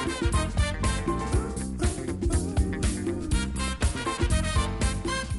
Thank you.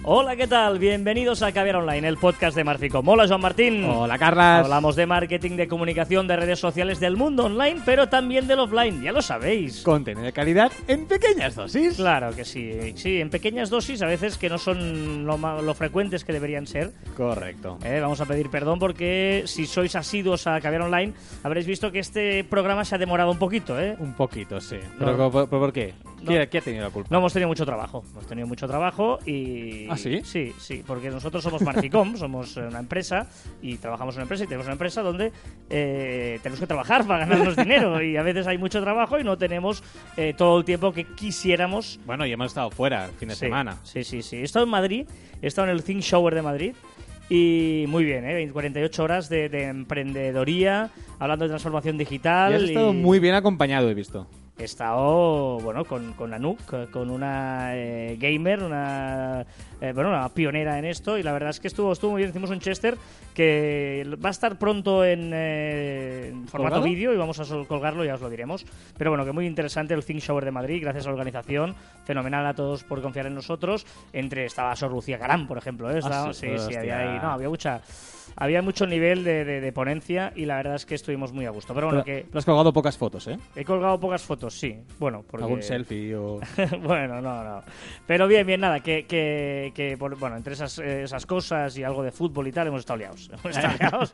Hola, ¿qué tal? Bienvenidos a Caviar Online, el podcast de Marficom. Hola, Joan Martín. Hola, Carlas. Hablamos de marketing, de comunicación, de redes sociales, del mundo online, pero también del offline, ya lo sabéis. Contenido de calidad en pequeñas dosis. Claro que sí, sí, en pequeñas dosis, a veces que no son lo, lo frecuentes que deberían ser. Correcto. Eh, vamos a pedir perdón porque si sois asiduos a Caviar Online, habréis visto que este programa se ha demorado un poquito, ¿eh? Un poquito, sí. No. ¿Pero por, por- por qué? ¿Quién, No. quién ha tenido la culpa? No hemos tenido mucho trabajo, hemos tenido mucho trabajo y... ¿Ah, sí? Sí, sí, porque nosotros somos Marficom, somos eh, una empresa y trabajamos en una empresa y tenemos una empresa donde eh, tenemos que trabajar para ganarnos dinero y a veces hay mucho trabajo y no tenemos eh, todo el tiempo que quisiéramos. Bueno, y hemos estado fuera el fin de Sí, semana. Sí, sí, sí. He estado en Madrid, he estado en el Think Shower de Madrid y muy bien, ¿eh? 48 horas de, de emprendedoría, hablando de transformación digital. Y has estado y- muy bien acompañado, he visto. He estado, bueno, con, con Anouk, con una eh, gamer, una, eh, bueno, una pionera en esto, y la verdad es que estuvo, estuvo muy bien. Hicimos un Chester que va a estar pronto en, eh, en formato vídeo y vamos a colgarlo, ya os lo diremos. Pero bueno, que muy interesante el Think Shower de Madrid, gracias a la organización. Fenomenal a todos por confiar en nosotros. Entre estaba Sor Lucía Carán, por ejemplo. ¿eh? Estaba- Ah, sí, sí, sí, había, ahí- no, había mucha... Había mucho nivel de, de- de ponencia y la verdad es que estuvimos muy a gusto. Pero bueno, Pero, que has colgado pocas fotos, ¿eh? he colgado pocas fotos, sí. Bueno, porque... Algún selfie o... bueno, no, no. Pero bien, bien, nada, que, que, que, por- bueno, entre esas, esas cosas y algo de fútbol y tal, hemos estado liados. Hemos estado liados.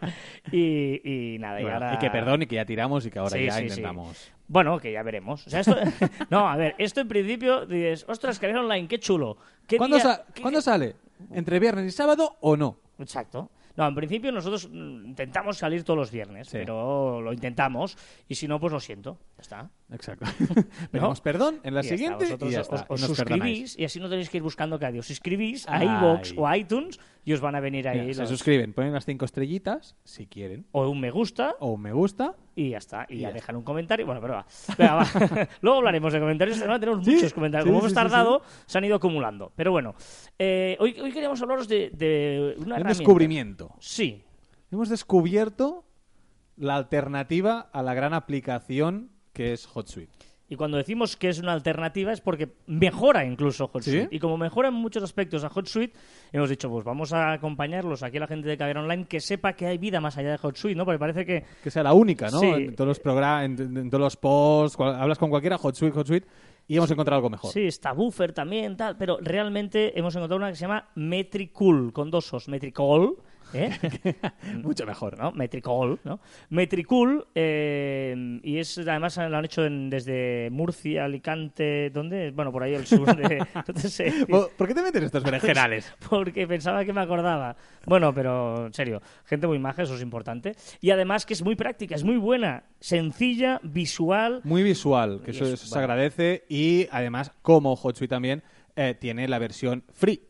Y, y nada, y ahora... y que perdón y que ya tiramos y que ahora Sí, ya sí, sí. intentamos. Bueno, que ya veremos. O sea, esto... no, a ver, esto en principio dices, ostras, que online, qué chulo. ¿Qué ¿Cuándo, día- sa- qué- ¿cuándo sale? ¿Entre viernes y sábado o no? Exacto. No, en principio nosotros mm, intentamos salir todos los viernes, Sí. pero lo intentamos y si no, pues lo siento. Ya está. Exacto. Pedimos perdón en la Y está, siguiente y ya os, está. perdonáis. suscribís y así no tenéis que ir buscando cada día. Os suscribís a iVoox o a iTunes y os van a venir ahí Mira, se los- suscriben, ponen las cinco estrellitas, si quieren, o un me gusta o un me gusta. y ya está. Y, Y ya ya dejan un comentario. Bueno, pero va. Venga, va. Luego hablaremos de comentarios. Tenemos Sí, muchos comentarios. sí, Como sí, hemos tardado, se han ido acumulando. Pero bueno, eh, hoy, hoy queríamos hablaros de, de una Un descubrimiento. Sí. Hemos descubierto la alternativa a la gran aplicación que es HotSuite. Y cuando decimos que es una alternativa es porque mejora incluso HotSuite. ¿Sí? Y como mejora en muchos aspectos a HotSuite, hemos dicho, pues vamos a acompañarlos aquí a la gente de Caber Online que sepa que hay vida más allá de HotSuite, ¿no? Porque parece que Que sea la única, ¿no? Sí. En todos los programas, en, en- en todos los posts, cual- hablas con cualquiera, HotSuite, HotSuite, y hemos encontrado algo mejor. Sí, está Buffer también, tal, pero realmente hemos encontrado una que se llama Metricool, con dos os, Metricool, ¿eh? Mucho mejor. ¿no? Metricool, ¿no? Metricool, eh, y es, además lo han hecho en- desde Murcia, Alicante, ¿dónde? Bueno, por ahí el sur de... ¿Por qué te metes estos berenjenales? Porque pensaba que me acordaba. Bueno, pero en serio, gente muy maja, eso es importante. Y además que es muy práctica, es muy buena, sencilla, visual. Muy visual, que eso, es- eso se agradece, y además, como HotSuite también, eh, tiene la versión free,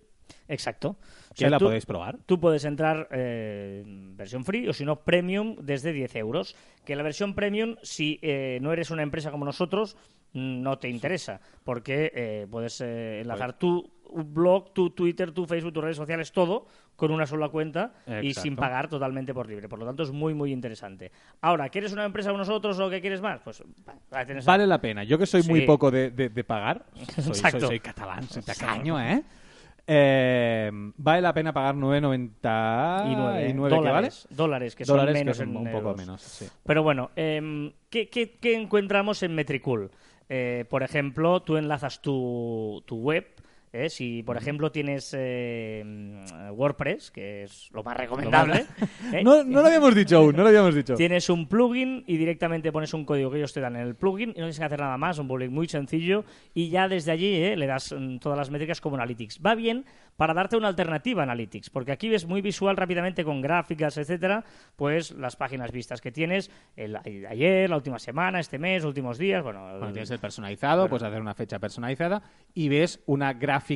Exacto. Que sea, la tú- podéis probar. Tú puedes entrar eh, versión free o si no premium desde 10 euros. Que la versión premium, si eh, no eres una empresa como nosotros, no te interesa. Porque eh, puedes eh, enlazar tu blog, tu Twitter, tu Facebook, tus redes sociales, todo con una sola cuenta y sin pagar totalmente por libre. Por lo tanto, es muy, muy interesante. Ahora, ¿quieres una empresa como nosotros o que quieres más? Pues Vale la pena. Yo que soy muy poco de, de- de pagar, soy, soy- soy catalán, soy tacaño, ¿eh? Eh, vale la pena pagar 9.99 y nueve, y nueve, ¿qué vale? dólares, dólares, que son Dólares, que menos son en un poco euros. menos, sí. Pero bueno, em, ¿qué, qué, qué encontramos en Metricool? Eh, por ejemplo, tú enlazas tu, tu web. ¿Eh? Si, por ejemplo, tienes eh, mm, WordPress, que es lo más recomendable, ¿eh? No, no lo habíamos dicho aún, no lo habíamos dicho. Tienes un plugin y directamente pones un código que ellos te dan en el plugin y no tienes que hacer nada más, un plugin muy sencillo y ya desde allí eh, le das mm, todas las métricas como Analytics. Va bien para darte una alternativa a Analytics, porque aquí ves muy visual rápidamente con gráficas, etcétera, pues las páginas vistas que tienes el, ayer, la última semana, este mes, últimos días, bueno, Cuando tienes el personalizado, puedes hacer una fecha personalizada y ves una gráfica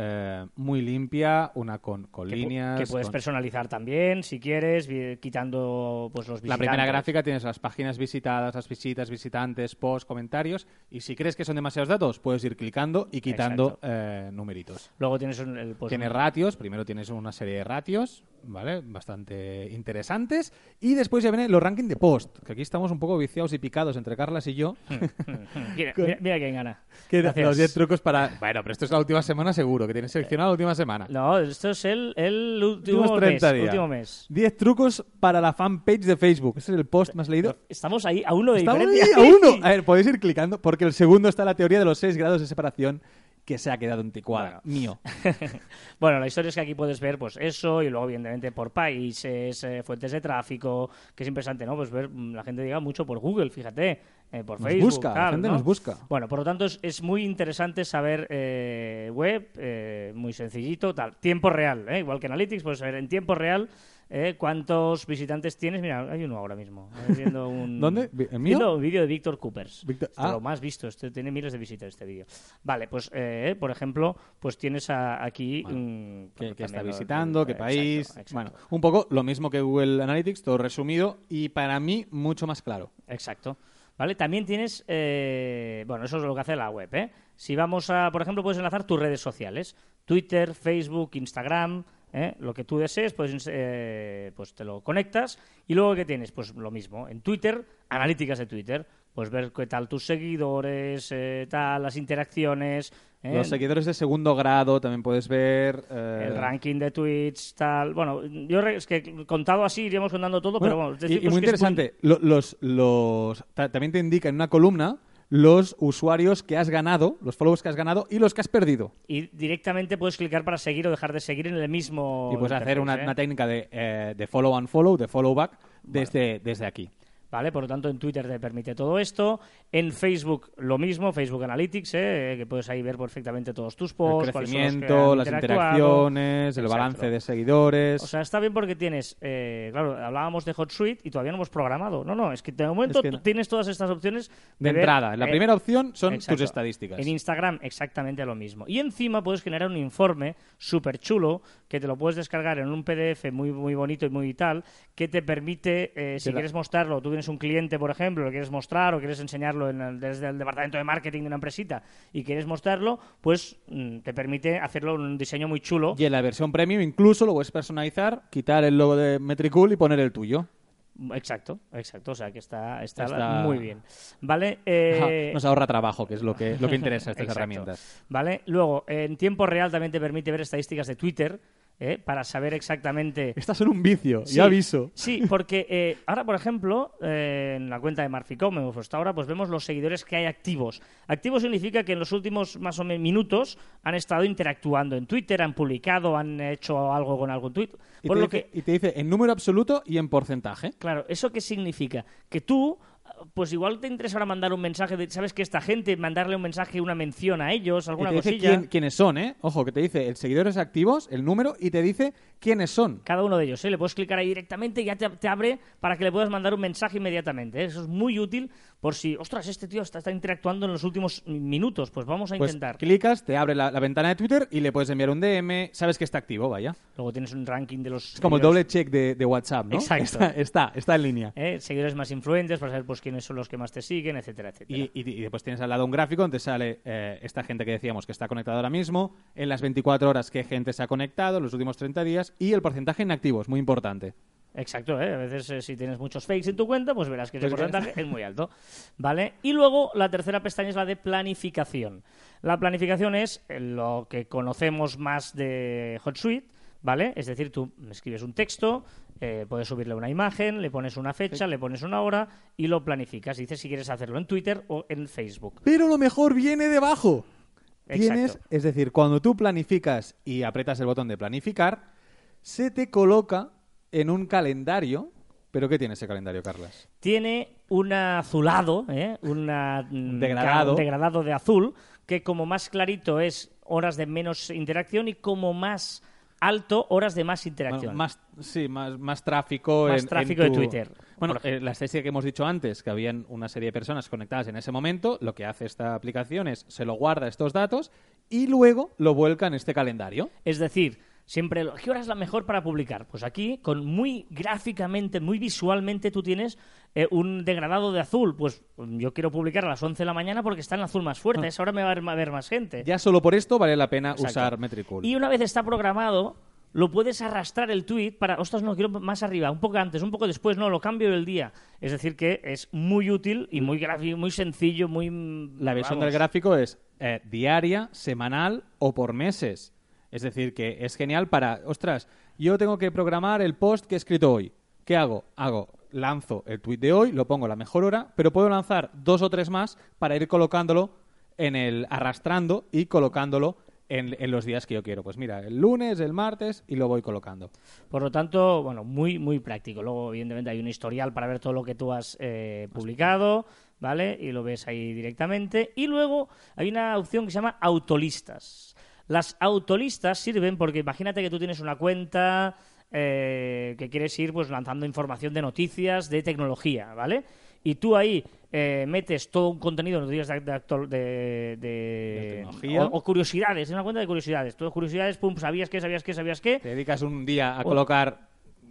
eh, muy limpia, una con, con que, pu- líneas. que puedes con- personalizar también, si quieres, quitando pues los La primera visitantes. gráfica tienes las páginas visitadas, las visitas, visitantes, posts, comentarios. Y si crees que son demasiados datos, puedes ir clicando y quitando eh, numeritos. Luego tienes el, pues, Tienes ratios, primero tienes una serie de ratios, ¿vale? Bastante interesantes. Y después ya vienen los rankings de post, que aquí estamos un poco viciados y picados entre Carlas y yo. mira, mira, mira quién gana. que los 10 trucos para... Bueno, pero esto es la última semana seguro, que tienes seleccionado la última semana. No, esto es el, el último Últimos 30 mes. días. Último mes. 10 trucos para la fanpage de Facebook. Ese es el post más leído. Estamos ahí a uno de Estamos ahí a uno. A ver, podéis ir clicando porque el segundo está la teoría de los 6 grados de separación que se ha quedado anticuada. Mío. Bueno, la historia es que aquí puedes ver pues eso y luego evidentemente por países, eh, fuentes de tráfico, que es interesante, ¿no? Pues ver, mm, la gente diga mucho por Google, fíjate, eh, por Nos Facebook. busca, la gente ¿no? nos busca. Bueno, por lo tanto es, es muy interesante saber eh, web, eh, muy sencillito, tal, tiempo real, ¿eh? igual que Analytics, puedes saber en tiempo real eh, cuántos visitantes tienes. Mira, hay uno ahora mismo. Estoy viendo un, ¿Dónde? ¿El mío? Viendo un vídeo de Víctor Coopers. Víctor- es ah. lo más visto, este tiene miles de visitas este vídeo. Vale, pues eh, por ejemplo, pues tienes a- aquí mm, ¿Qué, bueno, qué está lo- visitando? ¿Qué país? exacto. Bueno, un poco lo mismo que Google Analytics, todo resumido y para mí mucho más claro. Exacto. ¿Vale? También tienes, eh, bueno, eso es lo que hace la web, ¿eh? Si vamos a, por ejemplo, puedes enlazar tus redes sociales, Twitter, Facebook, Instagram, ¿eh? lo que tú desees, pues, eh, pues te lo conectas y luego ¿qué tienes? Pues lo mismo, en Twitter, analíticas de Twitter, pues ver qué tal tus seguidores, eh, tal, las interacciones, ¿eh? Los seguidores de segundo grado también puedes ver. eh, el ranking de tweets, tal. Bueno, yo es que contado así iríamos contando todo, pero Bueno, y- y, decimos muy interesante, lo- los, los, ta- también te indica en una columna los usuarios que has ganado, los followers que has ganado y los que has perdido. y directamente puedes clicar para seguir o dejar de seguir en el mismo. y puedes hacer una, ¿eh? una técnica de, eh, de follow and follow, de follow back, desde, desde aquí. ¿Vale? Por lo tanto, en Twitter te permite todo esto. En Facebook, lo mismo, Facebook Analytics, ¿eh? que puedes ahí ver perfectamente todos tus posts, el crecimiento, las interacciones, el Exacto. balance de seguidores. O sea, está bien porque tienes, eh, claro, hablábamos de HotSuite y todavía no hemos programado. No, no, es que de momento Es que tú no. tienes todas estas opciones de entrada, la eh, primera opción son Exacto. tus estadísticas. En Instagram exactamente lo mismo. Y encima puedes generar un informe súper chulo que te lo puedes descargar en un PDF muy, muy bonito y muy tal, que te permite, eh, si quieres mostrarlo, tú tienes un cliente, por ejemplo, lo quieres mostrar o quieres enseñarlo en el- desde el departamento de marketing de una empresita y quieres mostrarlo, pues mm, te permite hacerlo en un diseño muy chulo. Y en la versión premium incluso lo puedes personalizar, quitar el logo de Metricool y poner el tuyo. Exacto, exacto. O sea que está, está, Está- muy bien. ¿Vale? Eh, Nos ahorra trabajo, que es lo que, lo que interesa estas herramientas. ¿Vale? Luego, en tiempo real también te permite ver estadísticas de Twitter ¿eh? para saber exactamente. Estas son un vicio, Sí, ya aviso. Sí, porque eh, ahora, por ejemplo, eh, en la cuenta de Marficom, puesto ahora, pues vemos los seguidores que hay activos. Activo significa que en los últimos más o menos minutos han estado interactuando en Twitter, han publicado, han hecho algo con algún tweet. Y Por te, lo dice, que, y te dice en número absoluto y en porcentaje. Claro, ¿eso qué significa? Que tú, pues igual te interesa ahora mandar un mensaje, de, ¿sabes que esta gente, mandarle un mensaje, una mención a ellos, Y alguna te dice cosilla? quién- quiénes son, ¿eh? Ojo, que te dice el seguidores activos, el número, y te dice quiénes son. Cada uno de ellos, ¿eh? Le puedes clicar ahí directamente y ya te, te abre para que le puedas mandar un mensaje inmediatamente. ¿eh? Eso es muy útil por si, ostras, este tío está, está interactuando en los últimos minutos. Pues vamos a Pues intentar. clicas, te abre la, la ventana de Twitter y le puedes enviar un DM, sabes que está activo, vaya. Luego tienes un ranking de los Es como el doble check de, de WhatsApp, ¿no? Exacto. Está, está, está en línea. ¿eh? seguidores más influentes para saber pues quiénes son los que más te siguen, etcétera, etcétera. Y, y- y después tienes al lado un gráfico donde sale eh, esta gente que decíamos que está conectada ahora mismo, en las 24 horas qué gente se ha conectado, los últimos 30 días y el porcentaje inactivos, muy importante. Exacto, ¿eh? a veces eh, si tienes muchos fakes en tu cuenta, pues verás que ese Pues porcentaje es muy alto. ¿Vale? Y luego la tercera pestaña es la de planificación. La planificación es lo que conocemos más de HotSuite, ¿vale? Es decir, tú escribes un texto, eh, puedes subirle una imagen, le pones una fecha, le pones una hora y lo planificas. Dices si quieres hacerlo en Twitter o en Facebook. Pero lo mejor viene debajo. Tienes, es decir, cuando tú planificas y aprietas el botón de planificar, se te coloca en un calendario. ¿Pero qué tiene ese calendario, Carlas? tiene un azulado, ¿eh? Una, mm, degradado. un degradado de azul, que como más clarito es horas de menos interacción y como más alto, horas de más Bueno, interacción. más, sí, más, más tráfico. Más en- en tráfico de Twitter. Bueno, eh, la estadística que hemos dicho antes, que habían una serie de personas conectadas en ese momento, lo que hace esta aplicación es se lo guarda estos datos y luego lo vuelca en este calendario. Es decir, siempre, lo- ¿qué hora es la mejor para publicar? Pues aquí, con muy gráficamente, muy visualmente, tú tienes eh, un degradado de azul. Pues mm, yo quiero publicar a las 11 de la mañana porque está en azul más fuerte. A esa hora me va a ver, más gente. Ya solo por esto vale la pena Exacto. usar Metricool. Y una vez está programado, lo puedes arrastrar el tweet para, ostras, no, quiero más arriba, un poco antes, un poco después, no, lo cambio del día. Es decir, que es muy útil y muy gráfico, muy sencillo, muy... La versión vamos. del gráfico es eh, diaria, semanal o por meses. Es decir, que es genial para, ostras, yo tengo que programar el post que he escrito hoy. ¿Qué hago? Hago, lanzo el tweet de hoy, lo pongo a la mejor hora, pero puedo lanzar dos o tres más para ir colocándolo en el, arrastrando y colocándolo en, en los días que yo quiero. Pues mira, el lunes, el martes y lo voy colocando. Por lo tanto, bueno, muy, muy práctico. Luego, evidentemente, hay un historial para ver todo lo que tú has eh, publicado, ¿vale? Y lo ves ahí directamente. Y luego hay una opción que se llama autolistas. Las autolistas sirven porque imagínate que tú tienes una cuenta eh, que quieres ir pues lanzando información de noticias, de tecnología, ¿vale? Y tú ahí eh, metes todo un contenido, noticias de, de, de- de- De tecnología. o, o curiosidades, es una cuenta de curiosidades. Todo curiosidades, pum, sabías qué, sabías qué, sabías qué Te dedicas un día a O- colocar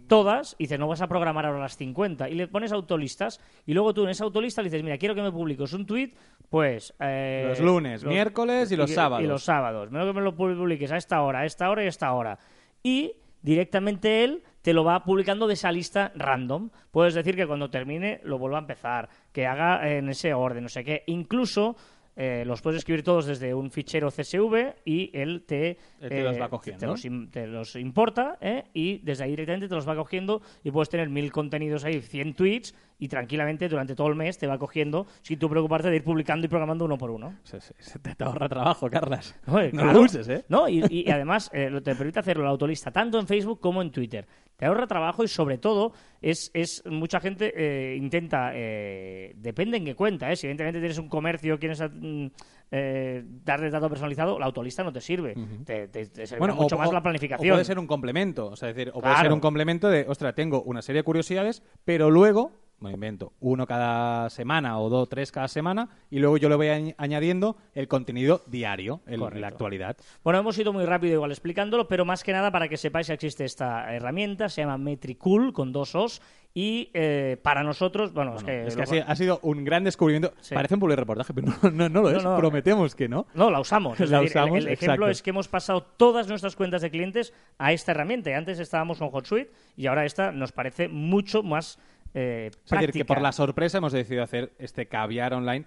todas y dices, no vas a programar ahora las 50 y le pones autolistas y luego tú en esa autolista le dices, mira, quiero que me publiques un tweet, pues... eh, Los lunes, miércoles y los sábados. Y los sábados. Menos que me lo publiques a esta hora, a esta hora y a esta hora. Y directamente él te lo va publicando de esa lista random. Puedes decir que cuando termine lo vuelva a empezar, que haga en ese orden, no sé qué. Incluso... eh, los puedes escribir todos desde un fichero CSV y él te, eh, Él te los va cogiendo. te los im- te los importa ¿eh? y desde ahí directamente te los va cogiendo y puedes tener mil contenidos ahí, 100 tweets y tranquilamente durante todo el mes te va cogiendo sin tú preocuparte de ir publicando y programando uno por uno. Se, se- se te ahorra trabajo, Carlas. Oye, no claro. lo uses, ¿eh? No, y, y además eh, te permite hacerlo la autolista tanto en Facebook como en Twitter. Te ahorra trabajo y sobre todo es, es mucha gente eh, intenta, eh, depende en qué cuenta, ¿eh? si evidentemente tienes un comercio, quieres mm, eh, darle dato personalizado, la autolista no te sirve. Te, te- te servirá mucho o- más la O planificación. puede ser un complemento, o sea, decir, o puede ser un complemento de, ostras, tengo una serie de curiosidades, pero luego, me invento, uno cada semana o dos, tres cada semana, y luego yo le voy añ- añadiendo el contenido diario, el- la actualidad. Bueno, hemos ido muy rápido igual explicándolo, pero más que nada para que sepáis que existe esta herramienta, se llama Metricool con dos os y eh, para nosotros, bueno, es que, Es que ha sido, ha sido un gran descubrimiento. Sí. Parece un reportaje, pero no, no, no lo es. No. Prometemos que no. No, la usamos. Es La decir, el- usamos, el, ejemplo exacto. es que hemos pasado todas nuestras cuentas de clientes a esta herramienta. Y antes estábamos con HotSuite y ahora esta nos parece mucho más eh, Es decir, que por la sorpresa hemos decidido hacer este caviar online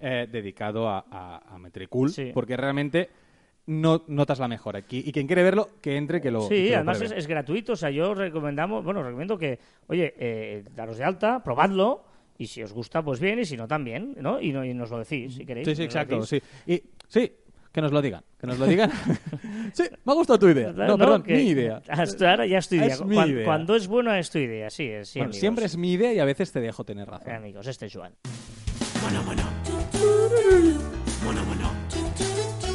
eh, dedicado a, a, a Metricool, Sí. porque realmente no notas la mejora. Aquí- Y quien quiere verlo, que entre, que lo Sí, que lo además es, gratuito. O sea, yo recomendamos, bueno, recomiendo que, oye, eh, daros de alta, probadlo. Y si os gusta, pues bien, y si no, también, ¿no? Y, no- y nos lo decís, si queréis. Sí, sí, exacto. Sí. Y, sí, que nos lo digan. Que nos lo digan. sí, me ha gustado tu idea. No, perdón, que- mi idea. Hasta ahora ya es tu idea. Es mi Cuan- idea. Cuando es bueno es tu idea, sí, es, sí, Bueno, siempre es mi idea y a veces te dejo tener Eh, razón. amigos, este es Joan.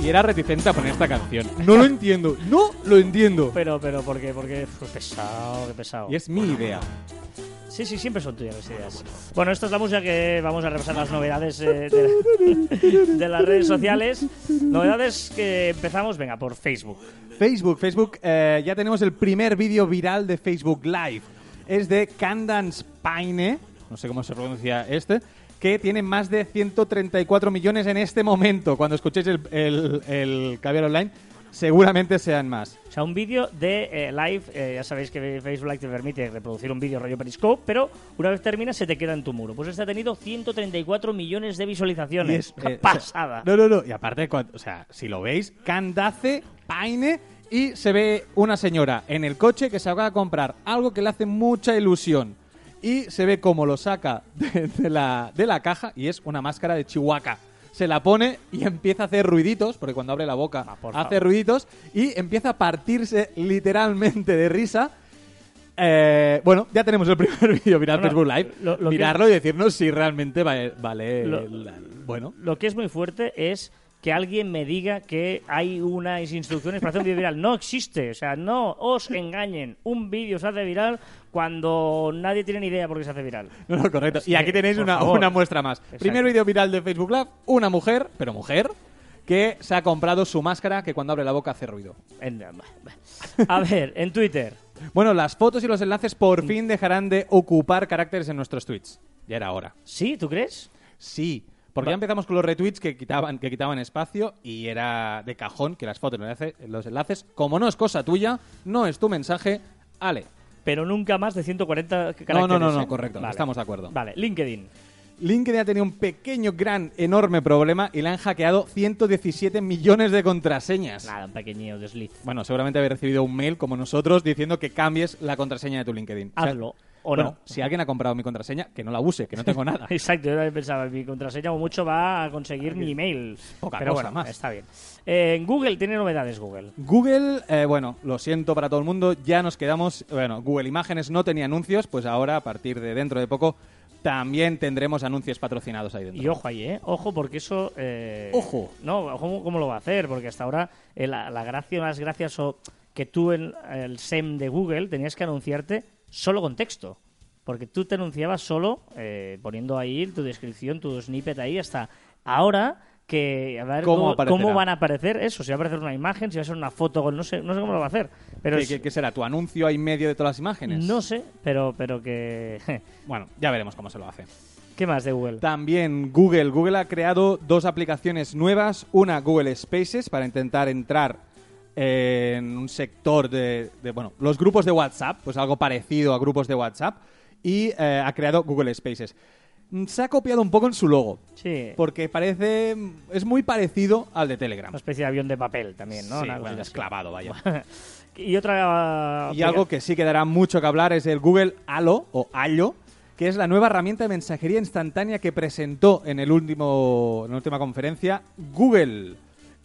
Y era reticente a poner esta canción. No lo entiendo. No lo entiendo. Pero, pero, ¿por qué? Porque fue pesado, qué pesado. Y es mi idea. Sí, sí, siempre son tuyas las ideas. Bueno, esta es la música que vamos a repasar las novedades eh, de, de las redes sociales. Novedades que empezamos, venga, por Facebook. Facebook, Facebook, eh, ya tenemos el primer vídeo viral de Facebook Live. Es de Candance Paine, no sé cómo se pronuncia este, que tiene más de 134 millones en este momento. Cuando escuchéis el, el, el Caviar Online, seguramente sean más. O sea, un vídeo de eh, live, eh, ya sabéis que Facebook Live te permite reproducir un vídeo rollo Periscope, pero una vez termina se te queda en tu muro. Pues este ha tenido 134 millones de visualizaciones. Es, eh, pasada. o sea, no, no, no. Y aparte, cuando- o sea, si lo veis, Candace Paine y se ve una señora en el coche que se acaba de comprar algo que le hace mucha ilusión. Y se ve cómo lo saca de, de la, de la caja y es una máscara de Chihuahua. Se la pone y empieza a hacer ruiditos, porque cuando abre la boca Ah, hace favor. ruiditos y empieza a partirse literalmente de risa. Eh, bueno, ya tenemos el primer vídeo Bueno, Facebook Live. lo- lo que- Mirarlo y decirnos si realmente vale, vale Lo- la- bueno. Lo que es muy fuerte es que alguien me diga que hay unas instrucciones para hacer un vídeo viral. No existe. O sea, no os engañen. Un vídeo se hace viral cuando nadie tiene ni idea por qué se hace viral. No, no, correcto. Y que, aquí tenéis una, una muestra más. Primer vídeo viral de Facebook Live, una mujer, pero mujer, que se ha comprado su máscara que cuando abre la boca hace ruido. A ver, en Twitter. Bueno, las fotos y los enlaces por fin dejarán de ocupar caracteres en nuestros tweets. Ya era hora. ¿Sí? ¿Tú crees? Sí, porque Va- ya empezamos con los retweets que quitaban, que quitaban espacio y era de cajón que las fotos los enlace- los enlaces, como no es cosa tuya, no es tu mensaje, ale. Pero nunca más de 140 caracteres. No, no, no, no, ¿eh? correcto, estamos de acuerdo. Vale, LinkedIn. LinkedIn ha tenido un pequeño, gran, enorme problema y le han hackeado 117 millones de contraseñas. Nada, un pequeño desliz. Bueno, seguramente habéis recibido un mail como nosotros diciendo que cambies la contraseña de tu LinkedIn. O sea, Hazlo. O bueno, no. si alguien ha comprado mi contraseña, que no la use, que no tengo nada. Exacto, yo también pensaba, mi contraseña o mucho va a conseguir mi email. Poca Pero cosa bueno, más. está bien. Eh, en Google tiene novedades Google. Google, eh, bueno, lo siento para todo el mundo, ya nos quedamos. Bueno, Google Imágenes no tenía anuncios, pues ahora, a partir de dentro de poco, también tendremos anuncios patrocinados ahí dentro. Y ojo ahí, ¿eh? Ojo, porque eso... eh, Ojo. No, ojo cómo lo va a hacer, porque hasta ahora eh, la, la gracia, las gracias o que tú en el SEM de Google tenías que anunciarte solo con texto. Porque tú te anunciabas solo eh, poniendo ahí tu descripción, tu snippet ahí, hasta ahora que a ver ¿Cómo cómo, van a aparecer eso, si va a aparecer una imagen, si va a ser una foto, con- no sé, no sé cómo lo va a hacer. Pero ¿Qué, es- qué- qué será? ¿Tu anuncio ahí medio de todas las imágenes? no sé, pero, pero que... Bueno, ya veremos cómo se lo hace. ¿Qué más de Google? También Google. Google ha creado dos aplicaciones nuevas. Una, Google Spaces, para intentar entrar en un sector de, de, bueno, los grupos de WhatsApp, pues algo parecido a grupos de WhatsApp. Y eh, ha creado Google Spaces. Mm, Se ha copiado un poco en su logo, Sí, porque parece... es muy parecido al de Telegram. una especie de avión de papel también, ¿no? Sí, bueno, cosita es así. clavado, vaya. Y otra... Y algo que sí que dará mucho que hablar es el Google Halo o Allo, que es la nueva herramienta de mensajería instantánea que presentó en el último en la última conferencia Google,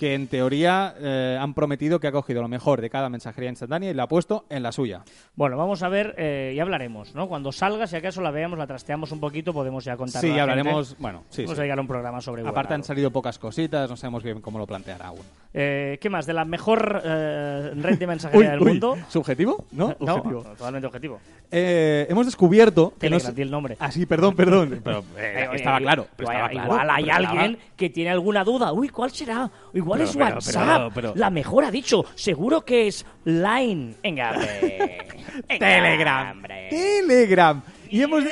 que en teoría eh, han prometido que ha cogido lo mejor de cada mensajería instantánea y la ha puesto en la suya. Bueno, vamos a ver, eh, ya hablaremos, ¿no? Cuando salga, si acaso la veamos, la trasteamos un poquito, podemos ya contar. Sí, hablaremos, bueno, sí, Vamos sí. a llegar a un programa sobre Aparte han salido pocas cositas, no sabemos bien cómo lo planteará aún. Eh, ¿Qué más? ¿De la mejor eh, red de mensajería del uy, mundo? ¿Subjetivo? ¿No? No, Objetivo. totalmente objetivo. Eh, hemos descubierto que no Telegram, el nombre. Ah, sí, perdón, perdón. Pero, estaba claro. pero igual, estaba claro, igual hay alguien que tiene alguna duda. Uy, ¿cuál será? Igual Pero, es pero, WhatsApp. pero, La mejor ha dicho. Seguro que es Line. Venga, hombre. Venga, Telegram. hombre. Telegram. Y hemos,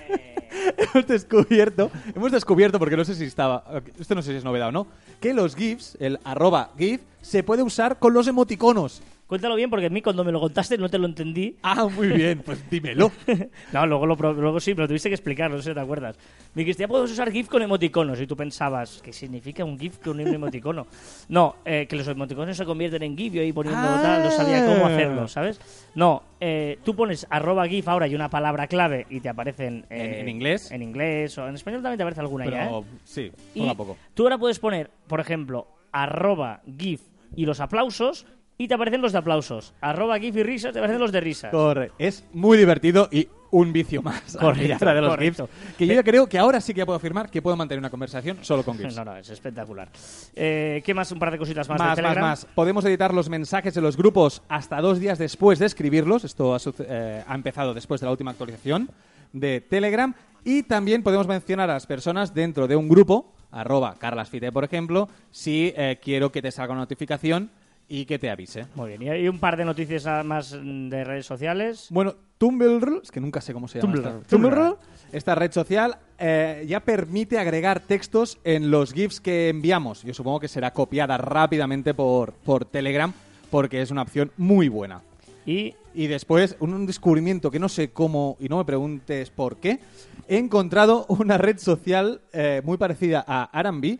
hemos descubierto, hemos descubierto, porque no sé si estaba, esto no sé si es novedad o no, que los GIFs, el arroba GIF, se puede usar con los emoticonos. Cuéntalo bien, porque a mí cuando me lo contaste no te lo entendí. Ah, muy bien, pues dímelo. No, luego, lo, luego sí, pero tuviste que explicar, no sé si te acuerdas. Me dijiste, ya puedes usar GIF con emoticonos. Y tú pensabas, ¿qué significa un GIF con un emoticono? No, eh, que los emoticonos se convierten en GIF y ahí poniendo Ah. tal, no sabía cómo hacerlo, ¿sabes? No, eh, tú pones arroba GIF ahora y una palabra clave y te aparecen... eh, ¿En- en inglés? En inglés, o en español también te aparece alguna ya, Pero ¿eh? sí, poco a poco. tú ahora puedes poner, por ejemplo, arroba GIF y los aplausos y te aparecen los de aplausos. Arroba GIF y risas, te aparecen los de risas. Corre. Es muy divertido y un vicio más. Correcto, de los correcto. GIFs. Que yo ya creo que ahora sí que puedo afirmar que puedo mantener una conversación solo con GIFs. No, no, es espectacular. Eh, ¿Qué más? Un par de cositas más, Más, de más, más. Podemos editar los mensajes de los grupos hasta dos días después de escribirlos. Esto ha, eh, ha empezado después de la última actualización de Telegram. Y también podemos mencionar a las personas dentro de un grupo, arroba carlasfite, por ejemplo, si eh, quiero que te salga una notificación y que te avise. Muy bien. Y hay un par de noticias más de redes sociales. Bueno, Tumblr, es que nunca sé cómo se llama. Tumblr, esta, Tumblr. Tumblr, esta red social, eh, ya permite agregar textos en los GIFs que enviamos. Yo supongo que será copiada rápidamente por, por Telegram, porque es una opción muy buena. Y Y después, un, un descubrimiento que no sé cómo, y no me preguntes por qué, he encontrado una red social eh, muy parecida a Arambi,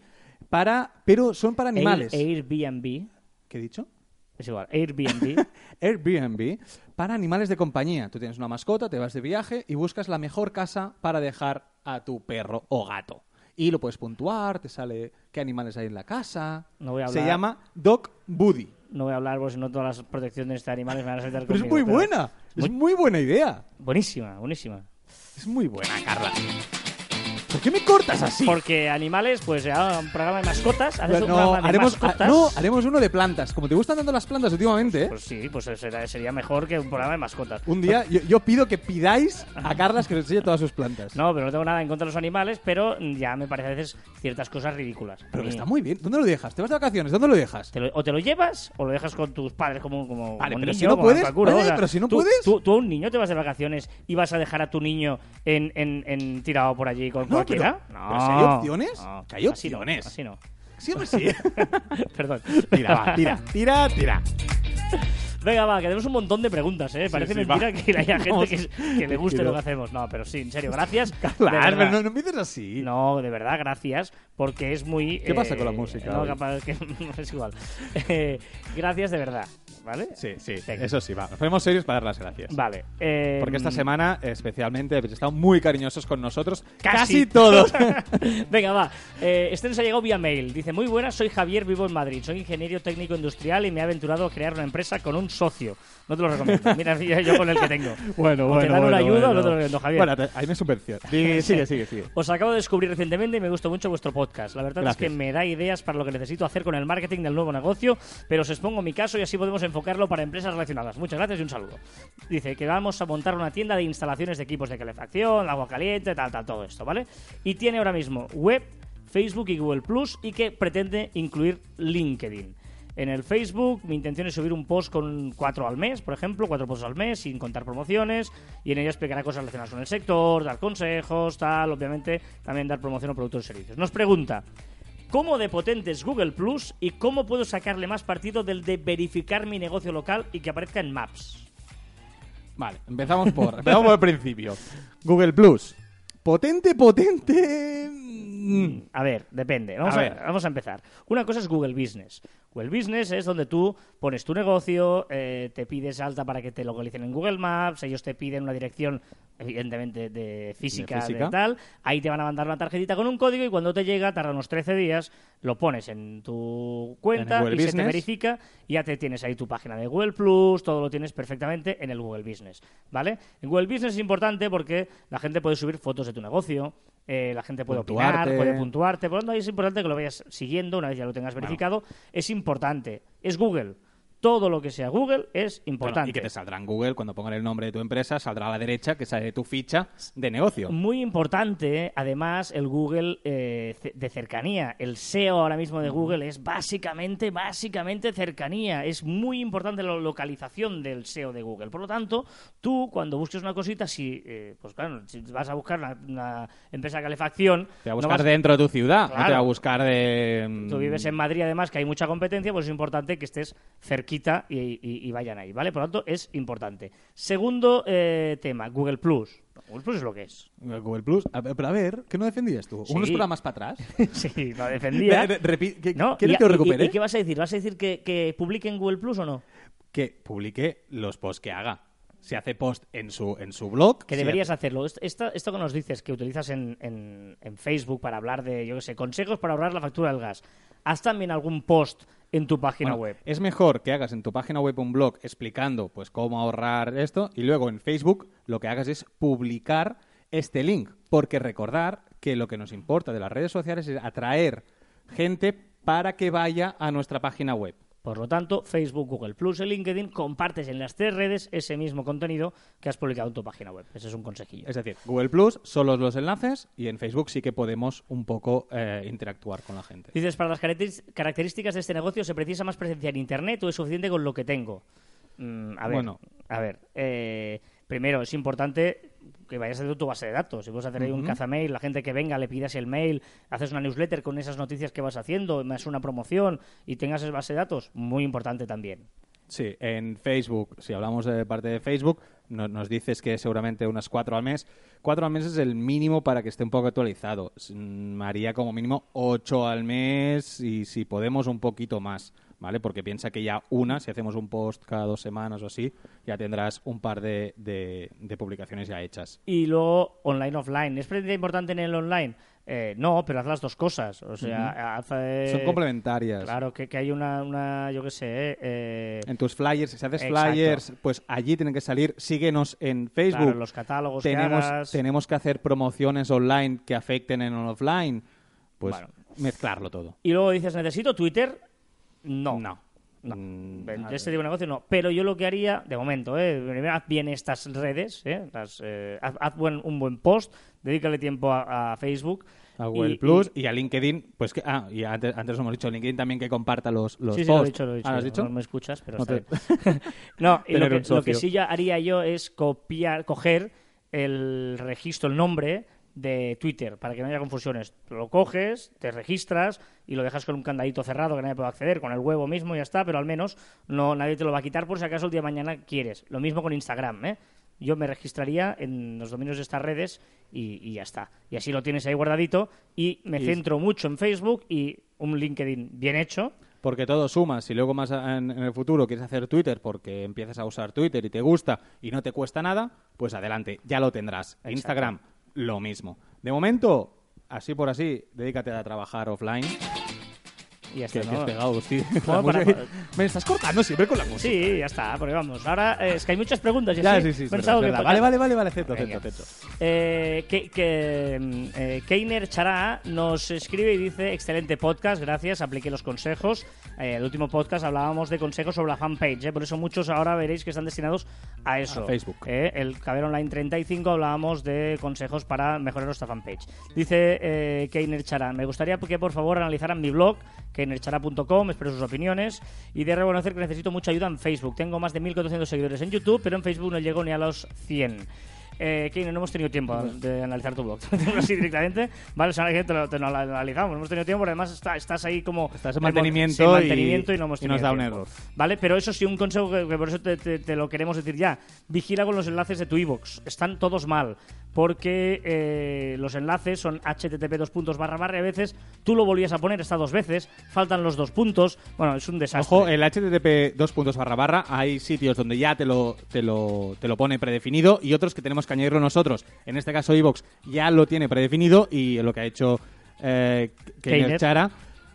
para, pero son para animales. Air- Airbnb. ¿Qué he dicho? Es igual. Airbnb. Airbnb para animales de compañía. Tú tienes una mascota, te vas de viaje y buscas la mejor casa para dejar a tu perro o gato. Y lo puedes puntuar, te sale qué animales hay en la casa. No voy a Se hablar. llama Dog Buddy. no voy a hablar porque si no todas las protecciones de animales me van a saltar Pero es conmigo, muy buena. Es muy buena idea. Buenísima, buenísima. Es muy buena, Carla. ¿Por qué me cortas así? Porque animales, pues ya un programa de mascotas. ¿Haces Pero un no, programa de haremos, mascotas? ah, no, haremos uno de plantas. Como te gustan tanto las plantas últimamente, ¿eh? Pues sí, pues será- sería mejor que un programa de mascotas. un día yo, yo pido que pidáis a Carlas que os enseñe todas sus plantas. No, pero no tengo nada en contra de los animales, pero ya me parece a veces ciertas cosas ridículas. Pero que está muy bien. ¿Dónde lo dejas? ¿Te vas de vacaciones? ¿Dónde lo dejas? te lo- o te lo llevas o lo dejas con tus padres como, como, Vale, como pero niño, si no como puedes, vale, pero si no tú- puedes. Tú, tú a un niño te vas de vacaciones y vas a dejar a tu niño en, en, en tirado por allí con No, cualquiera. pero- no, pero si hay opciones, no, que hay así no, opciones. así no. Sí, hombre, sí. Perdón. tira, va, tira, tira, tira. Venga, va, que tenemos un montón de preguntas, ¿eh? Parece sí, mentira va. que haya gente que, que le guste lo que hacemos. No, pero sí, en serio, gracias. Claro, pero no, no empieces así. No, de verdad, gracias, porque es muy... ¿Qué pasa con la eh, música No, capaz que es igual. Eh, gracias de verdad, ¿vale? Sí, sí, Venga. eso sí, va. Nos ponemos serios para dar las gracias. Vale. eh, Porque esta semana, especialmente, habéis estado muy cariñosos con nosotros. Casi. Casi, todos. Venga, va. Eh, este nos ha llegado vía mail. Dice, muy buenas, soy Javier, vivo en Madrid. Soy ingeniero técnico industrial y me he aventurado a crear una empresa con un socio. No te lo recomiendo. Mira, yo con el que tengo. bueno, O te dan una ayuda o no te lo recomiendo, Javier. Bueno, te- ahí me subvención. Sigue, sigue, sigue. sigue. Os acabo de descubrir recientemente y me gustó mucho vuestro podcast. La verdad Gracias. es que me da ideas para lo que necesito hacer con el marketing del nuevo negocio, pero os expongo mi caso y así podemos enfocarlo para empresas relacionadas. Muchas gracias y un saludo. Dice que vamos a montar una tienda de instalaciones de equipos de calefacción, agua caliente, tal, tal, todo esto, ¿vale? Y tiene ahora mismo web, Facebook y Google Plus y que pretende incluir LinkedIn. En el Facebook mi intención es subir un post con cuatro al mes, por ejemplo, cuatro posts al mes, sin contar promociones, y en ello explicará cosas relacionadas con el sector, dar consejos, tal, obviamente, también dar promoción a productos y servicios. Nos pregunta, ¿cómo de potente es Google Plus y cómo puedo sacarle más partido del de verificar mi negocio local y que aparezca en Maps? Vale, empezamos por, empezamos por el principio. Google Plus. Potente, potente. Mm, A ver, depende. Vamos A a, ver. vamos a empezar. Una cosa es Google Business. Google Business es donde tú pones tu negocio, eh, te pides alta para que te localicen en Google Maps, ellos te piden una dirección, evidentemente, de física, de, física. tal. Ahí te van a mandar una tarjetita con un código y cuando te llega, tarda unos 13 días, lo pones en tu cuenta En y se te verifica y ya te tienes ahí tu página de Google Plus, todo lo tienes perfectamente en el Google Business, ¿vale? En Google Business es importante porque la gente puede subir fotos de tu negocio, eh, la gente puede opinar, puede puntuarte, por lo tanto es importante que lo vayas siguiendo una vez ya lo tengas verificado, es importante, es Google. Todo lo que sea Google es bueno, importante. y que te saldrá en Google cuando pongan el nombre de tu empresa, saldrá a la derecha que sale tu ficha de negocio. Muy importante, además, el Google eh, de cercanía. El SEO ahora mismo de Google es básicamente, básicamente cercanía. Es muy importante la localización del SEO de Google. Por lo tanto, tú cuando busques una cosita, si, eh, pues claro, si vas a buscar una, una empresa de calefacción, Te va a no buscar vas- dentro de tu ciudad, no te Claro. va a buscar de... mm, Tú vives en Madrid, además, que hay mucha competencia, pues es importante que estés cerquita y, y- y vayan ahí, ¿vale? Por lo tanto, es importante. Segundo eh, tema, Google Plus. Google Plus es lo que es. Google Plus. A ver, pero a ver, ¿qué no defendías tú? Sí. ¿Unos programas para atrás? sí, lo defendía. ¿qué- No, ¿Quieres y- que lo y- recupere? ¿Y, qué vas a decir? ¿Vas a decir que, que publique en Google Plus o no? Que publique los posts que haga. Si hace post en su, en su blog... Que deberías hace- hacerlo. Est- Esto, esto que nos dices, que utilizas en, en- en Facebook para hablar de, yo qué sé, consejos para ahorrar la factura del gas. ¿Haz también algún post en tu página Bueno, web? Es mejor que hagas en tu página web un blog explicando pues cómo ahorrar esto y luego en Facebook lo que hagas es publicar este link. Porque recordar que lo que nos importa de las redes sociales es atraer gente para que vaya a nuestra página web. Por lo tanto, Facebook, Google Plus y LinkedIn compartes en las tres redes ese mismo contenido que has publicado en tu página web. Ese es un consejillo. Es decir, Google Plus, solo los enlaces y en Facebook sí que podemos un poco eh, interactuar con la gente. Dices, para las características de este negocio, ¿se precisa más presencia en Internet o es suficiente con lo que tengo? Mm, a ver, Bueno. a ver. eh, primero, es importante que vayas haciendo tu base de datos. Si puedes hacer ahí un cazamail, la gente que venga, le pidas el mail, haces una newsletter con esas noticias que vas haciendo, más una promoción y tengas esa base de datos, muy importante también. Sí, en Facebook, si hablamos de parte de Facebook, no- nos dices que seguramente unas cuatro al mes. Cuatro al mes es el mínimo para que esté un poco actualizado. S- mm, Haría como mínimo ocho al mes y si podemos un poquito más, ¿vale? Porque piensa que ya una, si hacemos un post cada dos semanas o así, ya tendrás un par de, de- de publicaciones ya hechas. Y luego, online, offline. ¿Es importante en el online? Eh, no, pero haz las dos cosas. O sea, haz, eh, Son complementarias. Claro, que, que hay una, una yo qué sé, eh, eh, En tus flyers, si haces Exacto. flyers, pues allí tienen que salir. Síguenos en Facebook. claro, los catálogos que tenemos, hagas. tenemos que hacer promociones online que afecten en offline. Pues Bueno. mezclarlo todo. Y luego dices, ¿necesito Twitter? No. No. No. Mm, este tipo de negocio no. Pero yo lo que haría, de momento, ¿eh? primero haz bien estas redes, ¿eh? Las, eh, haz, haz buen- un buen post, dedícale tiempo a, a Facebook. a y- Google Plus y, a LinkedIn, pues que, ah, y antes, antes hemos dicho, LinkedIn también que comparta los, los sí, sí, lo he dicho, lo he dicho. ¿Ah, lo has dicho? No me escuchas, pero No está te- bien. no, y lo que, lo que sí ya haría yo es copiar, coger el registro, el nombre de Twitter, para que no haya confusiones. Lo coges, te registras y lo dejas con un candadito cerrado que nadie puede acceder, con el huevo mismo y ya está, pero al menos no nadie te lo va a quitar por si acaso el día de mañana quieres. Lo mismo con Instagram, ¿eh? Yo me registraría en los dominios de estas redes y, y ya está. Y así lo tienes ahí guardadito y me Y- centro mucho en Facebook y un LinkedIn bien hecho. Porque todo suma. Si luego más en el futuro quieres hacer Twitter porque empiezas a usar Twitter y te gusta y no te cuesta nada, pues adelante, ya lo tendrás. Instagram, lo mismo. De momento, así por así, dedícate a trabajar offline. Y ya está, ¿no? has pegado, hostia. Bueno, para- Me estás cortando siempre con la música. Sí, ya está, porque vamos. Ahora eh, es que hay muchas preguntas. Ya, sí, sí, es que-. Vale, vale, vale, vale, acepto, acepto, acepto. Eh, que, que, mm, eh, Keiner Chará nos escribe y dice: Excelente podcast, gracias, apliqué los consejos. Eh, el último podcast hablábamos de consejos sobre la fanpage, por eso muchos ahora veréis que están destinados a eso. A Facebook. El Caber Online 35 hablábamos de consejos para mejorar nuestra fanpage. Dice Keiner Chará: Me gustaría que por favor analizaran mi blog, keinerchara.com, espero sus opiniones. Y de reconocer que necesito mucha ayuda en Facebook. Tengo más de 1.400 seguidores en YouTube, pero en Facebook no llego ni a los 100. Eh, no hemos tenido tiempo de analizar tu blog. Así directamente. Vale, o sea, que te lo, te lo analizamos. No hemos tenido tiempo, porque además está- estás ahí como. Estás en mantenimiento y- mantenimiento y, no hemos y nos da un error. Vale, pero eso sí, un consejo que, que por eso te, te- te lo queremos decir ya. Vigila con los enlaces de tu iVoox. Están todos mal. Porque eh, los enlaces son http dos puntos barra barra a veces tú lo volvías a poner hasta dos veces, faltan los dos puntos. Bueno, es un desastre. Ojo, el HTTP dos puntos barra barra, hay sitios donde ya te lo, te lo, te lo pone predefinido y otros que tenemos que añadirlo nosotros. En este caso, iVox ya lo tiene predefinido y lo que ha hecho eh, Keiner. Chara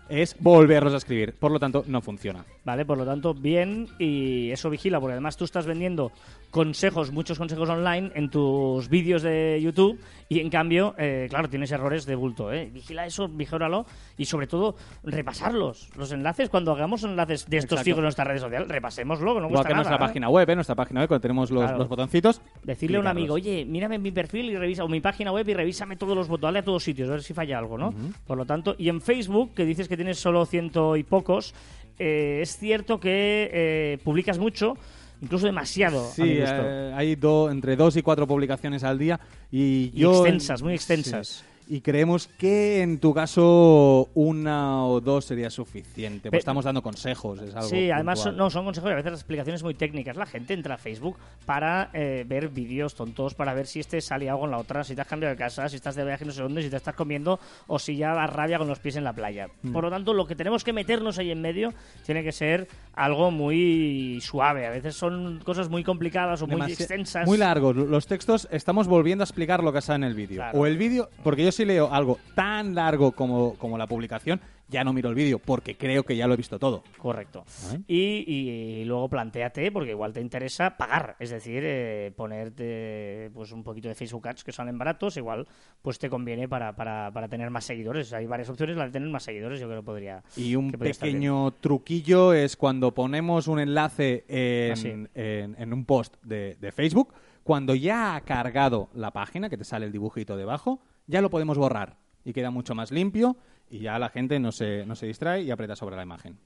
es volverlos a escribir. Por lo tanto, no funciona. ¿Vale? Por lo tanto, bien y eso vigila, porque además tú estás vendiendo consejos, muchos consejos online en tus vídeos de YouTube y en cambio, eh, claro, tienes errores de bulto, ¿eh? Vigila eso, vigóralo y sobre todo repasarlos. Los enlaces, cuando hagamos enlaces de estos Exacto. fijos en nuestras redes sociales, repasémoslo, que no cuesta que nuestra ¿eh? página web, en nuestra página web, cuando tenemos los, Claro. los botoncitos. Decirle a un amigo, oye, mírame mi perfil y revisa, o mi página web y revísame todos los botones, dale a todos sitios, a ver si falla algo, ¿no? Por lo tanto, y en Facebook, que dices que tienes solo ciento y pocos, eh, es cierto que eh, publicas mucho, incluso demasiado, a Sí, mi gusto. eh, hay do- entre dos y cuatro publicaciones al día y Y yo extensas, muy extensas. Sí. Y creemos que en tu caso una o dos sería suficiente. Pues estamos dando consejos, es algo Sí, además son, no, son consejos y a veces las explicaciones muy técnicas. La gente entra a Facebook para eh, ver vídeos tontos, para ver si este sale algo con la otra, si te has cambiado de casa, si estás de viaje no sé dónde, si te estás comiendo o si ya das rabia con los pies en la playa. Mm. Por lo tanto, lo que tenemos que meternos ahí en medio tiene que ser algo muy suave. A veces son cosas muy complicadas o muy extensas. Muy largos. Los textos estamos volviendo a explicar lo que está en el vídeo. Claro. O el vídeo, porque yo si leo algo tan largo como, como la publicación, ya no miro el vídeo, porque creo que ya lo he visto todo. Correcto. Y, y luego planteate, porque igual te interesa pagar, es decir, eh, ponerte pues un poquito de Facebook Ads que salen baratos, igual pues te conviene para, para, para tener más seguidores. Hay varias opciones, la de tener más seguidores yo creo que podría... Y un pequeño truquillo es cuando ponemos un enlace en, en- en un post de, de Facebook, cuando ya ha cargado la página, que te sale el dibujito debajo, ya lo podemos borrar y queda mucho más limpio y ya la gente no se, no se distrae y aprieta sobre la imagen.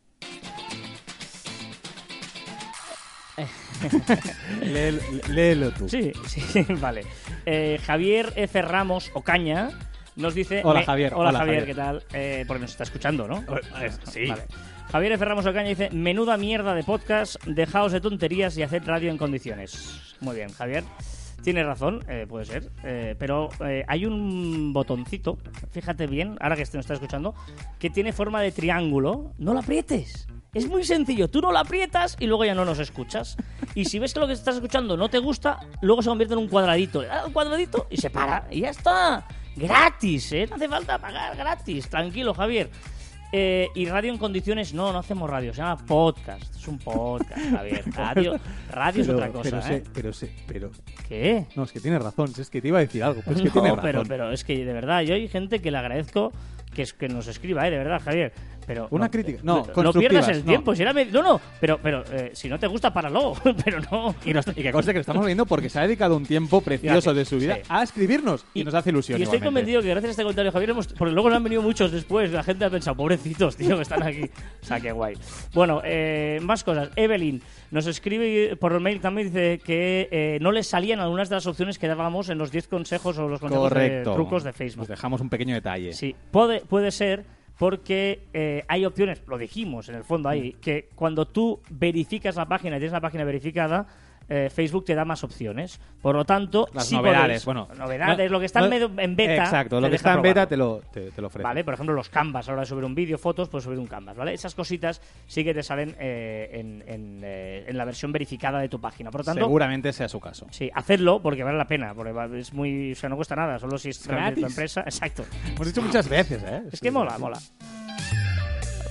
léelo, léelo tú. Sí, sí, vale. Eh, Javier F. Ramos Ocaña nos dice... Hola, me- Javier. Hola, Hola, Javier, Javier. ¿qué tal? Eh, porque nos está escuchando, ¿no? Sí. Vale. Javier F. Ramos Ocaña dice, menuda mierda de podcast, dejaos de tonterías y haced radio en condiciones. Muy bien, Javier. Tienes razón, eh, puede ser. eh, pero eh, hay un botoncito, fíjate bien, ahora que este nos está escuchando, que tiene forma de triángulo. No lo aprietes. Es muy sencillo. Tú no lo aprietas y luego ya no nos escuchas. Y si ves que lo que estás escuchando no te gusta, luego se convierte en un cuadradito. Le das un cuadradito y se para. Y ya está. Gratis, ¿eh? No hace falta pagar, gratis. Tranquilo, Javier. Eh, y radio en condiciones, no, no hacemos radio, se llama podcast. Es un podcast, Javier. Radio, radio es otra cosa, pero sé, ¿eh? pero sé, pero... ¿Qué? No, es que tienes razón, es que te iba a decir algo, pero es que no, tienes razón. pero, pero es que de verdad, yo hay gente que le agradezco que, es, que nos escriba, ¿eh? De verdad, Javier. Pero Una no, crítica. No, no pierdas el tiempo. Si era no, no, pero, pero eh, si no te gusta, páralo. pero no. Y, nos- y que conste que lo estamos leyendo porque se ha dedicado un tiempo precioso de su vida sí. a escribirnos y, nos hace ilusión. Y estoy igualmente. convencido que gracias a este comentario, Javier, hemos- porque luego nos han venido muchos después. La gente ha pensado, pobrecitos, tío, que están aquí. O sea, qué guay. Bueno, eh, más cosas. Evelyn nos escribe por mail también, dice que eh, no le salían algunas de las opciones que dábamos en los 10 consejos o los consejos de trucos de Facebook. Os dejamos un pequeño detalle. Sí, puede ser porque eh, hay opciones, lo dijimos en el fondo ahí, Mm. que cuando tú verificas la página y tienes la página verificada, eh, Facebook te da más opciones. Por lo tanto, Las sí novedades, podéis- bueno. novedades, lo que está en, no- medio- en beta. Exacto, lo que está en beta te lo, te, te lo ofrece. Vale, por ejemplo, los canvas, a la hora de subir un vídeo, fotos, puedes subir un canvas, ¿vale? Esas cositas sí que te salen eh, en, en, eh, en la versión verificada de tu página. Por lo tanto, Seguramente sea su caso. sí, hacedlo porque vale la pena, porque es muy, o sea, no cuesta nada, solo si es realmente tu Gratis. empresa. Exacto. Hemos dicho muchas veces, ¿eh? Es que mola, mola.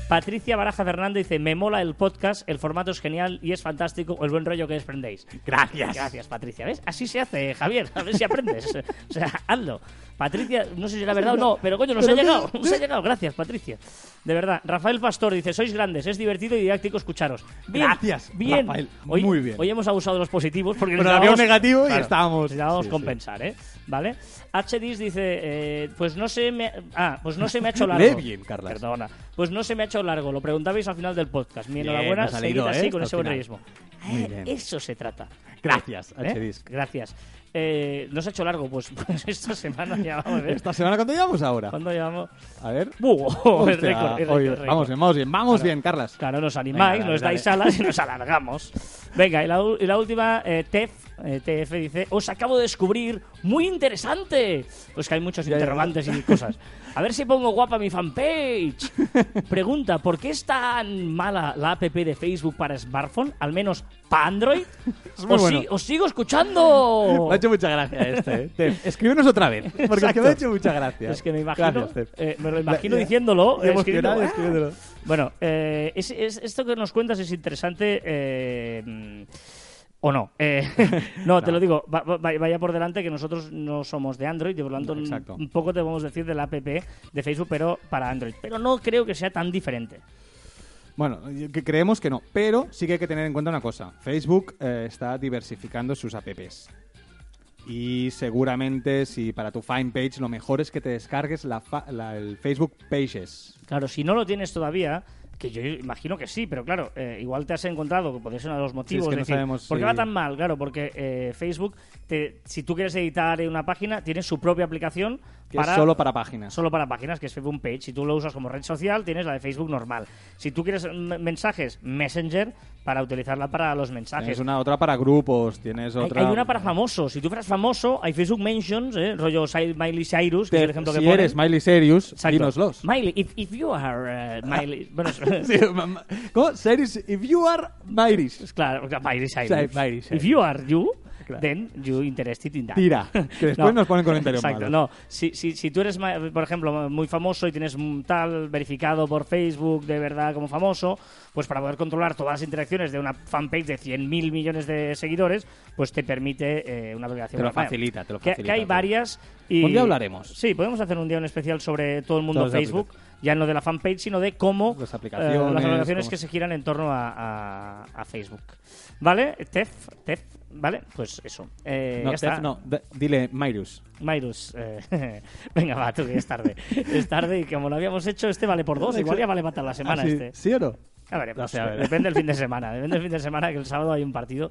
Patricia Baraja Fernando dice, me mola el podcast, el formato es genial y es fantástico el buen rollo que desprendéis. Gracias. Gracias, Patricia. ¿Ves? Así se hace, Javier. A ver si aprendes. O sea, hazlo. Patricia, no sé si era verdad o no, pero coño, nos ha llegado. Nos ha llegado. Gracias, Patricia. De verdad. Rafael Pastor dice, sois grandes, es divertido y didáctico escucharos. Bien, Gracias, bien. Rafael. Hoy, Muy bien. Hoy hemos abusado de los positivos porque Pero había un negativo y estábamos- necesitábamos sí, sí. compensar, ¿eh? ¿Vale? HDis dice, eh, pues no se me... Ah, pues no se me ha hecho largo. Lee bien, Carlas. Perdona. Pues no se me ha hecho largo. Lo preguntabais al final del podcast. Mi enhorabuena, nos seguid así ¿eh? con Al ese buen. Muy Eh. Eso se trata. Gracias, ¿Eh? HDis. Gracias. Eh, nos ha hecho largo, pues, pues esta semana ya vamos a ver. ¿Esta semana cuánto llevamos ahora? ¿Cuándo llevamos? A ver. ¡Buh! Hostia, Es récord, es récord, récord. Vamos bien, vamos bien, vamos Claro. bien, Carlas. Claro, nos animáis, Venga, nos dale, dais dale. alas y nos alargamos. Venga, y la, y la última, eh, Tef, eh, TF dice, os acabo de descubrir, muy interesante. Pues que hay muchos interrogantes y cosas. A ver si pongo guapa mi fanpage. Pregunta, ¿por qué es tan mala la app de Facebook para smartphone? Al menos para Android. Es muy os, bueno. si- os sigo escuchando. Me ha hecho mucha gracia este, ¿eh? Tef, escríbenos otra vez, porque es que me ha hecho mucha gracia. Es que me imagino, Gracias, eh, me lo imagino Ya- diciéndolo. eh, emocionado y escribiéndolo. "Ah". Bueno, eh, es- es- esto que nos cuentas es interesante. eh, ¿O no? Eh, no, te lo digo, va- va- vaya por delante que nosotros no somos de Android y por lo tanto Exacto. un poco te podemos decir de la app de Facebook, pero para Android. Pero no creo que sea tan diferente. Bueno, que creemos que no, pero sí que hay que tener en cuenta una cosa. Facebook eh, está diversificando sus apps. Y seguramente si para tu Find Page lo mejor es que te descargues la- el Facebook Pages. Claro, si no lo tienes todavía, que yo imagino que sí, pero claro, eh, igual te has encontrado, que podría ser uno de los motivos. es que de no decir, sabemos ¿Por qué va tan mal? Claro, porque eh, Facebook, te- si tú quieres editar una página, tiene su propia aplicación Que para es solo para páginas. solo para páginas, que es Facebook Page. Si tú lo usas como red social, tienes la de Facebook normal. Si tú quieres mensajes, Messenger, para utilizarla para los mensajes. Tienes una otra para grupos, tienes otra... hay una para famosos. Si tú fueras famoso, hay Facebook Mentions, ¿eh? rollo Miley Cyrus, que Te- es el ejemplo que si eres Miley Cyrus, dínoslos. Miley, if, if you are uh, Miley... bueno, Sí, ¿Cómo? Cyrus, if you are. Es claro, Miley Cyrus. Miley Cyrus. If you are you, Claro. then you interested in that. Tira, que después nos ponen comentarios Exacto, malos. no. Si, si, si tú eres, ma- por ejemplo, muy famoso y tienes un tal verificado por Facebook de verdad como famoso, pues para poder controlar todas las interacciones de una fanpage de 100.000 millones de seguidores, pues te permite eh, una aplicación. Te lo facilita, te lo Que- facilita. Que, hay varias y... Un día hablaremos. Sí, podemos hacer un día un especial sobre todo el mundo Todas Facebook, ya no de la fanpage, sino de cómo Las eh, aplicaciones, las aplicaciones cómo- que se giran en torno a, a- a Facebook. ¿Vale? Tef, Tef, ¿vale? Pues eso. Eh, No, ya está. No, dile Myrus. Mairus, eh, venga, va, tú que es tarde. Es tarde y como lo habíamos hecho, este vale por dos. Igual ya vale matar la semana Ah, sí, este. ¿Sí o no? A veremos. No sé, a ver. Depende del fin de semana. Depende del fin de semana, que el sábado hay un partido.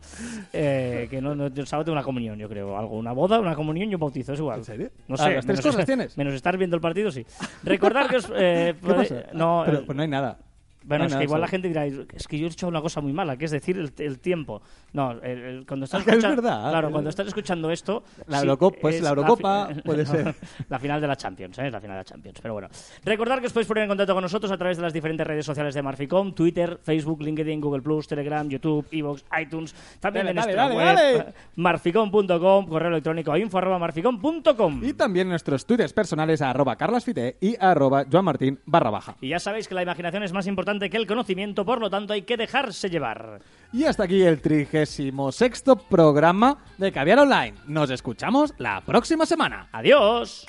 eh, que no, no, el sábado tengo una comunión, yo creo. Algo, una boda, una comunión y un bautizo, es igual. ¿En serio? No Ah, sé. las tres menos cosas tienes. Menos estar viendo el partido, sí. Recordar que os. eh, ¿Qué podéis- pasa? No, Pero, eh, pues no hay nada. Bueno, es que igual la gente dirá, es que yo he hecho una cosa muy mala, que es decir, el, el tiempo. No, el- el- cuando estás es escuchando, verdad. Claro, cuando estás escuchando esto... La sí, Eurocopa, pues, es la Eurocopa puede ser. La final de la Champions, ¿eh? La final de la Champions. Pero bueno. Recordar que os podéis poner en contacto con nosotros a través de las diferentes redes sociales de Marficom, Twitter, Facebook, LinkedIn, Google+, Telegram, YouTube, Evox, iTunes, también Dale, en dale, nuestra dale, web, dale. marficom.com, correo electrónico a info arroba marficom.com. Y también nuestros twitters personales a arroba carlasfite y a arroba joanmartin barra baja. Y ya sabéis que la imaginación es más importante que el conocimiento, por lo tanto hay que dejarse llevar. Y hasta aquí el trigésimo sexto programa de Caviar Online. Nos escuchamos la próxima semana. ¡Adiós!